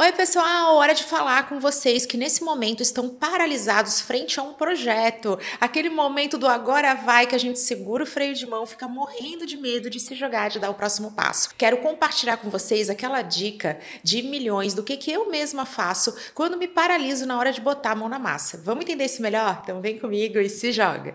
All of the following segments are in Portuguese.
Oi, pessoal! Hora de falar com vocês que nesse momento estão paralisados frente a um projeto. Aquele momento do agora vai que a gente segura o freio de mão, fica morrendo de medo de se jogar, de dar o próximo passo. Quero compartilhar com vocês aquela dica de milhões do que, que eu mesma faço quando me paraliso na hora de botar a mão na massa. Vamos entender isso melhor? Então vem comigo e se joga!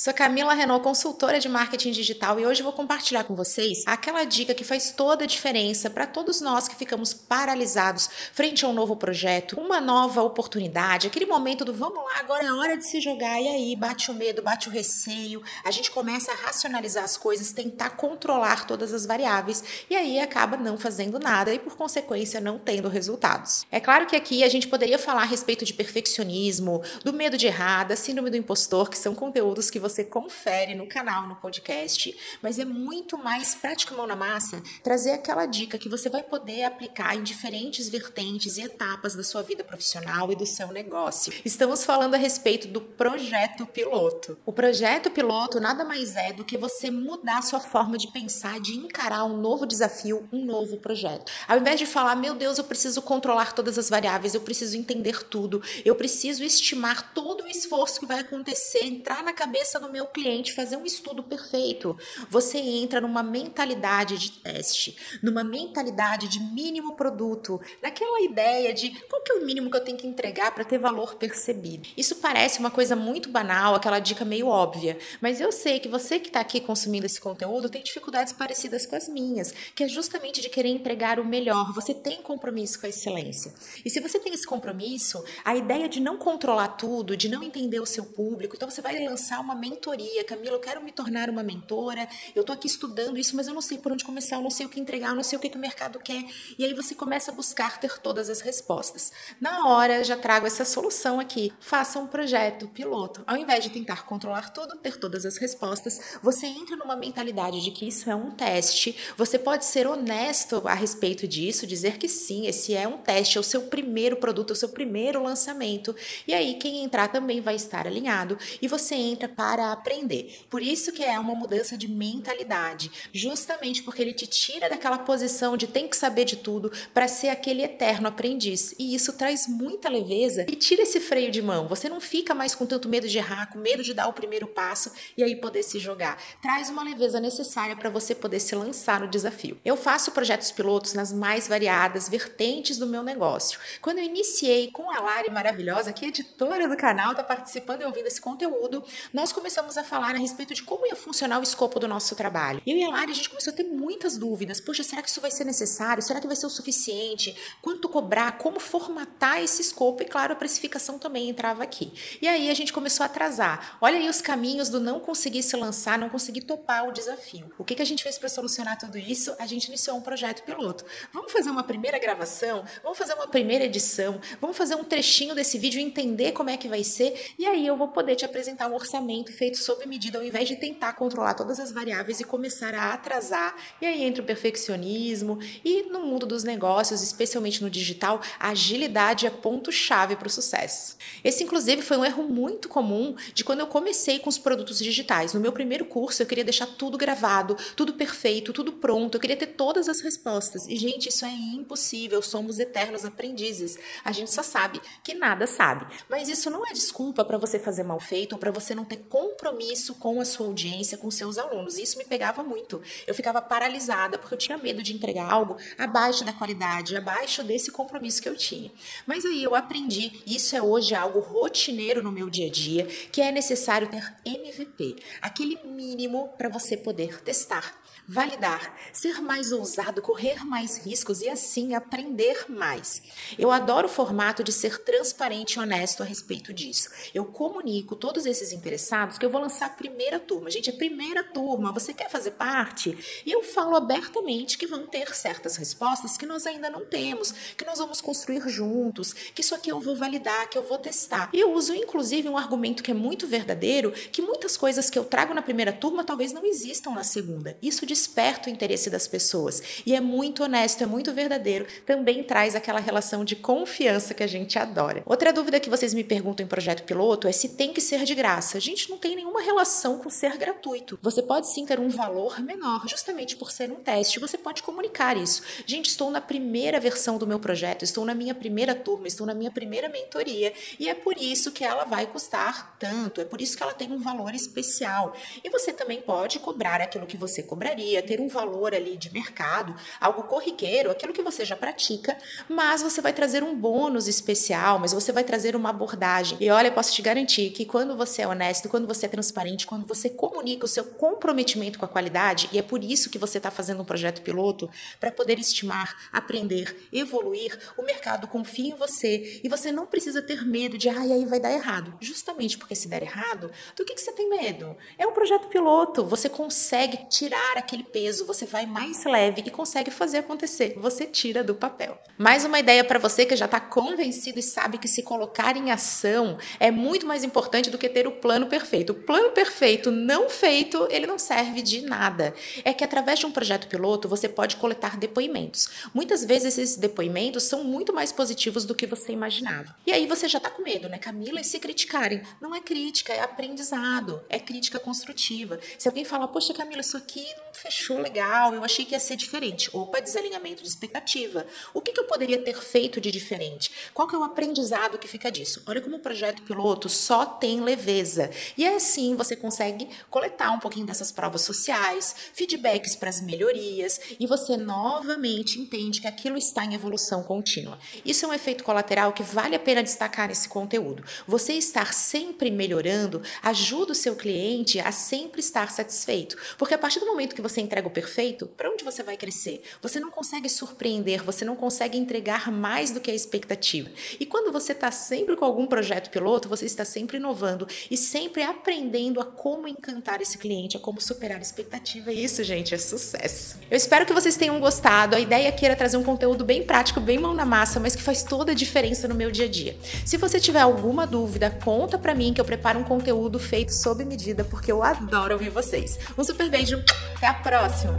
Sou Camila Renault, consultora de marketing digital, e hoje vou compartilhar com vocês aquela dica que faz toda a diferença para todos nós que ficamos paralisados frente a um novo projeto, uma nova oportunidade, aquele momento do vamos lá, agora é hora de se jogar, e aí bate o medo, bate o receio, a gente começa a racionalizar as coisas, tentar controlar todas as variáveis, e aí acaba não fazendo nada e, por consequência, não tendo resultados. É claro que aqui a gente poderia falar a respeito de perfeccionismo, do medo de errar, da síndrome do impostor, que são conteúdos que você você confere no canal, no podcast, mas é muito mais prática mão na massa trazer aquela dica que você vai poder aplicar em diferentes vertentes e etapas da sua vida profissional e do seu negócio. Estamos falando a respeito do projeto piloto. O projeto piloto nada mais é do que você mudar sua forma de pensar, de encarar um novo desafio, um novo projeto. Ao invés de falar, meu Deus, eu preciso controlar todas as variáveis, eu preciso entender tudo, eu preciso estimar todo o esforço que vai acontecer, entrar na cabeça do meu cliente fazer um estudo perfeito. Você entra numa mentalidade de teste, numa mentalidade de mínimo produto, naquela ideia de qual que é o mínimo que eu tenho que entregar para ter valor percebido. Isso parece uma coisa muito banal, aquela dica meio óbvia, mas eu sei que você que está aqui consumindo esse conteúdo tem dificuldades parecidas com as minhas, que é justamente de querer entregar o melhor. Você tem compromisso com a excelência. E se você tem esse compromisso, a ideia de não controlar tudo, de não entender o seu público, então você vai lançar uma mentoria. Camila, eu quero me tornar uma mentora, eu estou aqui estudando isso, mas eu não sei por onde começar, eu não sei o que entregar, eu não sei o que, que o mercado quer. E aí você começa a buscar ter todas as respostas. Na hora, já trago essa solução aqui. Faça um projeto piloto. Ao invés de tentar controlar tudo, ter todas as respostas, você entra numa mentalidade de que isso é um teste. Você pode ser honesto a respeito disso, dizer que sim, esse é um teste, é o seu primeiro produto, é o seu primeiro lançamento. E aí, quem entrar também vai estar alinhado. E você entra para para aprender. Por isso que é uma mudança de mentalidade, justamente porque ele te tira daquela posição de tem que saber de tudo para ser aquele eterno aprendiz. E isso traz muita leveza e tira esse freio de mão. Você não fica mais com tanto medo de errar, com medo de dar o primeiro passo e aí poder se jogar. Traz uma leveza necessária para você poder se lançar no desafio. Eu faço projetos pilotos nas mais variadas vertentes do meu negócio. Quando eu iniciei com a Lari maravilhosa, que é editora do canal, está participando e ouvindo esse conteúdo, nós começamos começamos a falar a respeito de como ia funcionar o escopo do nosso trabalho. Eu e a Lari, a gente começou a ter muitas dúvidas. Poxa, será que isso vai ser necessário? Será que vai ser o suficiente? Quanto cobrar? Como formatar esse escopo? E claro, a precificação também entrava aqui. E aí a gente começou a atrasar. Olha aí os caminhos do não conseguir se lançar, não conseguir topar o desafio. O que, que a gente fez para solucionar tudo isso? A gente iniciou um projeto piloto. Vamos fazer uma primeira gravação? Vamos fazer uma primeira edição? Vamos fazer um trechinho desse vídeo entender como é que vai ser? E aí eu vou poder te apresentar um orçamento feito sob medida, ao invés de tentar controlar todas as variáveis e começar a atrasar. E aí entra o perfeccionismo e no mundo dos negócios, especialmente no digital, a agilidade é ponto-chave para o sucesso. Esse, inclusive, foi um erro muito comum de quando eu comecei com os produtos digitais. No meu primeiro curso, eu queria deixar tudo gravado, tudo perfeito, tudo pronto, eu queria ter todas as respostas. E, gente, isso é impossível, somos eternos aprendizes. A gente só sabe que nada sabe. Mas isso não é desculpa para você fazer mal feito ou para você não ter compromisso com a sua audiência, com seus alunos. Isso me pegava muito. Eu ficava paralisada porque eu tinha medo de entregar algo abaixo da qualidade, abaixo desse compromisso que eu tinha. Mas aí eu aprendi, isso é hoje algo rotineiro no meu dia a dia, que é necessário ter MVP, aquele mínimo para você poder testar validar, ser mais ousado, correr mais riscos e assim aprender mais. Eu adoro o formato de ser transparente e honesto a respeito disso. Eu comunico todos esses interessados que eu vou lançar a primeira turma. Gente, a primeira turma, você quer fazer parte? E eu falo abertamente que vão ter certas respostas que nós ainda não temos, que nós vamos construir juntos, que isso aqui eu vou validar, que eu vou testar. E eu uso inclusive um argumento que é muito verdadeiro, que muitas coisas que eu trago na primeira turma talvez não existam na segunda. Isso desperta o interesse das pessoas. E é muito honesto, é muito verdadeiro, também traz aquela relação de confiança que a gente adora. Outra dúvida que vocês me perguntam em projeto piloto é se tem que ser de graça. A gente não tem nenhuma relação com ser gratuito. Você pode sim ter um valor menor, justamente por ser um teste. Você pode comunicar isso. Gente, estou na primeira versão do meu projeto, estou na minha primeira turma, estou na minha primeira mentoria e é por isso que ela vai custar tanto, é por isso que ela tem um valor especial. E você também pode cobrar aquilo que você cobraria, ter um valor ali de mercado, algo corriqueiro, aquilo que você já pratica, mas você vai trazer um bônus especial, mas você vai trazer uma abordagem. E olha, eu posso te garantir que quando você é honesto, quando você é transparente, quando você comunica o seu comprometimento com a qualidade, e é por isso que você está fazendo um projeto piloto, para poder estimar, aprender, evoluir, o mercado confia em você e você não precisa ter medo de, ai, aí vai dar errado. Justamente porque se der errado, do que, que você tem medo? É um projeto piloto, você consegue tirar aquele peso, você vai mais leve e consegue fazer acontecer. Você tira do papel. Mais uma ideia para você que já está convencido e sabe que se colocar em ação é muito mais importante do que ter o plano perfeito. O plano perfeito não feito, ele não serve de nada. É que através de um projeto piloto você pode coletar depoimentos. Muitas vezes esses depoimentos são muito mais positivos do que você imaginava. E aí você já está com medo, né, Camila? E se criticarem? Não é crítica, é aprendizado, é crítica construtiva. Se alguém falar, poxa, Camila, isso aqui não fechou legal, eu achei que ia ser diferente. Opa, desalinhamento de expectativa. O que, que eu poderia ter feito de diferente? Qual que é o aprendizado que fica disso? Olha como o projeto piloto só tem leveza. E assim você consegue coletar um pouquinho dessas provas sociais, feedbacks para as melhorias, e você novamente entende que aquilo está em evolução contínua. Isso é um efeito colateral que vale a pena destacar nesse conteúdo. Você estar sempre melhorando ajuda o seu cliente a sempre estar satisfeito, porque a partir do momento que você entrega o perfeito, para onde você vai crescer? Você não consegue surpreender, você não consegue entregar mais do que a expectativa. E quando você está sempre com algum projeto piloto, você está sempre inovando e sempre aprendendo a como encantar esse cliente, a como superar a expectativa. E isso, gente, é sucesso. Eu espero que vocês tenham gostado. A ideia aqui era trazer um conteúdo bem prático, bem mão na massa, mas que faz toda a diferença no meu dia a dia. Se você tiver alguma dúvida, conta para mim que eu preparo um conteúdo feito sob medida, porque eu adoro ouvir vocês. Um super beijo, até a próxima!